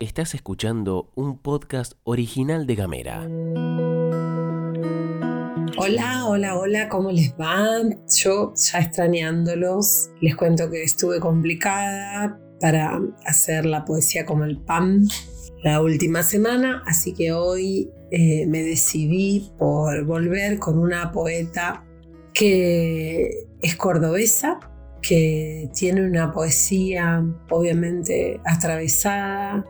Estás escuchando un podcast original de Gamera. Hola, hola, hola, ¿cómo les va? Yo ya extrañándolos, les cuento que estuve complicada para hacer la poesía como el pan la última semana, así que hoy eh, me decidí por volver con una poeta que es cordobesa, que tiene una poesía obviamente atravesada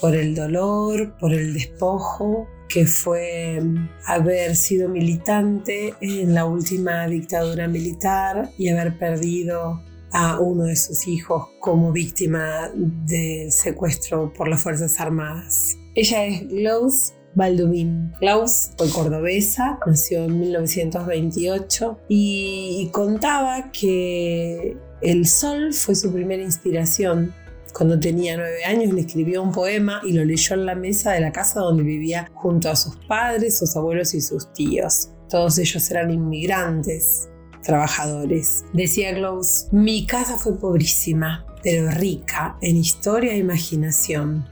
por el dolor, por el despojo, que fue mm, haber sido militante en la última dictadura militar y haber perdido a uno de sus hijos como víctima del secuestro por las Fuerzas Armadas. Ella es Glaus Baldumin. Klaus fue cordobesa, nació en 1928 y contaba que el sol fue su primera inspiración cuando tenía nueve años le escribió un poema y lo leyó en la mesa de la casa donde vivía junto a sus padres, sus abuelos y sus tíos. Todos ellos eran inmigrantes, trabajadores. Decía Klaus, mi casa fue pobrísima, pero rica en historia e imaginación.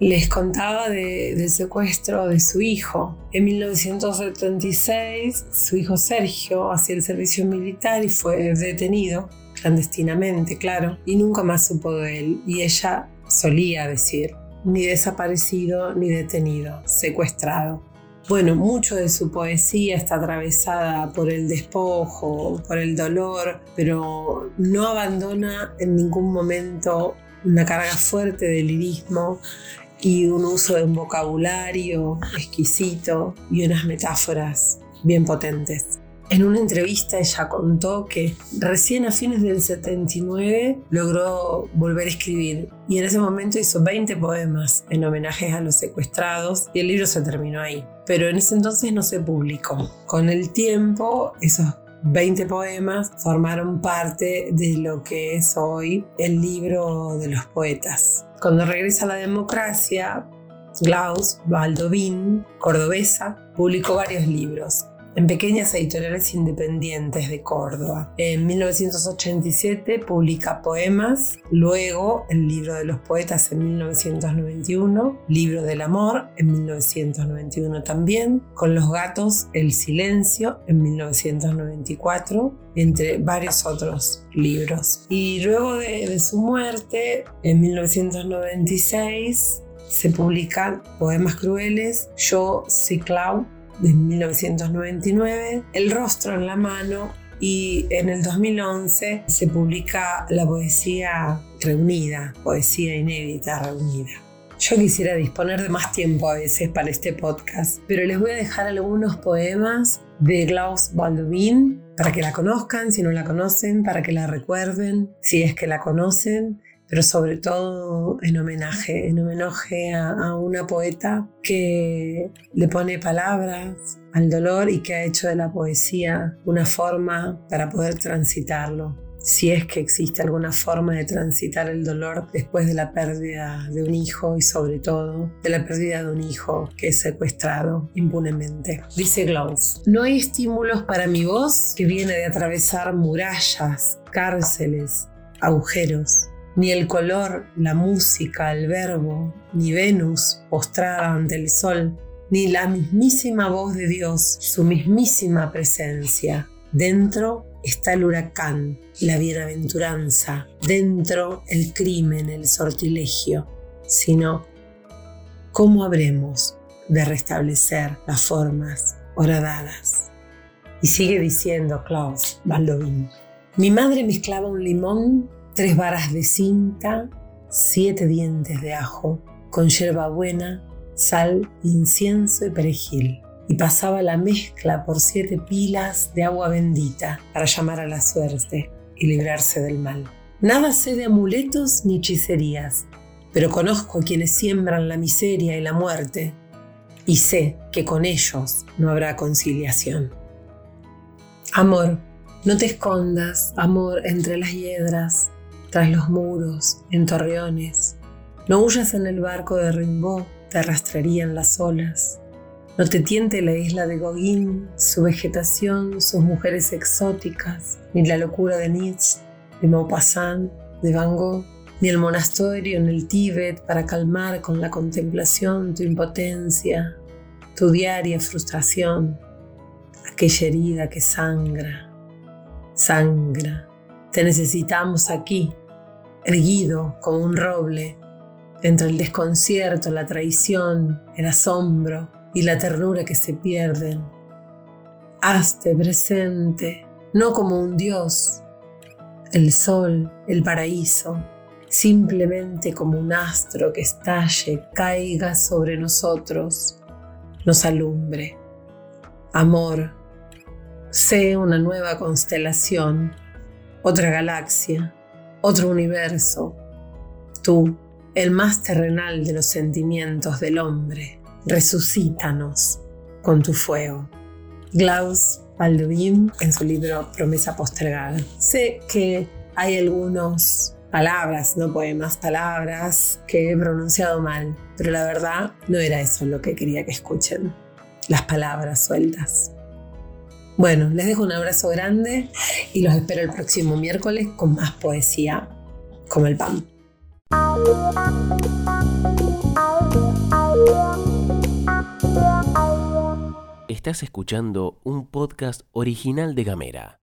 Les contaba del secuestro de su hijo. En 1976, su hijo Sergio hacía el servicio militar y fue detenido clandestinamente, claro, y nunca más supo de él. Y ella solía decir, ni desaparecido ni detenido, secuestrado. Bueno, mucho de su poesía está atravesada por el despojo, por el dolor, pero no abandona en ningún momento una carga fuerte de lirismo y un uso de un vocabulario exquisito y unas metáforas bien potentes. En una entrevista ella contó que recién a fines del 79 logró volver a escribir y en ese momento hizo 20 poemas en homenajes a los secuestrados y el libro se terminó ahí. Pero en ese entonces no se publicó. Con el tiempo esos 20 poemas formaron parte de lo que es hoy el libro de los poetas. Cuando regresa la democracia, Klaus Baldovín, cordobesa, publicó varios libros en pequeñas editoriales independientes de Córdoba. En 1987 publica poemas, luego el libro de los poetas en 1991, libro del amor en 1991 también, con los gatos El silencio en 1994, entre varios otros libros. Y luego de, su muerte, en 1996, se publican Poemas Crueles, Yo, Ciclau de 1999, El rostro en la mano y en el 2011 se publica la poesía reunida, poesía inédita reunida. Yo quisiera disponer de más tiempo a veces para este podcast, pero les voy a dejar algunos poemas de Klaus Baldwin para que la conozcan, si no la conocen, para que la recuerden, si es que la conocen, pero sobre todo en homenaje, en homenaje a, una poeta que le pone palabras al dolor y que ha hecho de la poesía una forma para poder transitarlo. Si es que existe alguna forma de transitar el dolor después de la pérdida de un hijo y sobre todo de la pérdida de un hijo que es secuestrado impunemente. Dice Glaus, no hay estímulos para mi voz que viene de atravesar murallas, cárceles, agujeros ni el color, la música, el verbo, ni Venus postrada ante el sol, ni la mismísima voz de Dios, su mismísima presencia. Dentro está el huracán, la bienaventuranza, dentro el crimen, el sortilegio, sino cómo habremos de restablecer las formas horadadas. Y sigue diciendo Klaus Baldovin. Mi madre mezclaba un limón tres varas de cinta, siete dientes de ajo, con buena, sal, incienso y perejil, y pasaba la mezcla por siete pilas de agua bendita para llamar a la suerte y librarse del mal. Nada sé de amuletos ni hechicerías, pero conozco a quienes siembran la miseria y la muerte, y sé que con ellos no habrá conciliación. Amor, no te escondas, amor, entre las hiedras, tras los muros, en torreones. No huyas en el barco de Rimbaud, te arrastrarían las olas. No te tiente la isla de Gauguin, su vegetación, sus mujeres exóticas, ni la locura de Nietzsche, de Maupassant, de Van Gogh, ni el monasterio en el Tíbet para calmar con la contemplación tu impotencia, tu diaria frustración, aquella herida que sangra, sangra. Te necesitamos aquí, erguido como un roble, entre el desconcierto, la traición, el asombro y la ternura que se pierden. Hazte presente, no como un dios, el sol, el paraíso, simplemente como un astro que estalle, caiga sobre nosotros, nos alumbre. Amor, sé una nueva constelación, otra galaxia, otro universo, tú, el más terrenal de los sentimientos del hombre, resucítanos con tu fuego. Klaus Baldwin en su libro Promesa postergada. Sé que hay algunas palabras, no poemas, palabras que he pronunciado mal, pero la verdad no era eso lo que quería que escuchen, las palabras sueltas. Bueno, les dejo un abrazo grande y los espero el próximo miércoles con más poesía como el pan. Estás escuchando un podcast original de Gamera.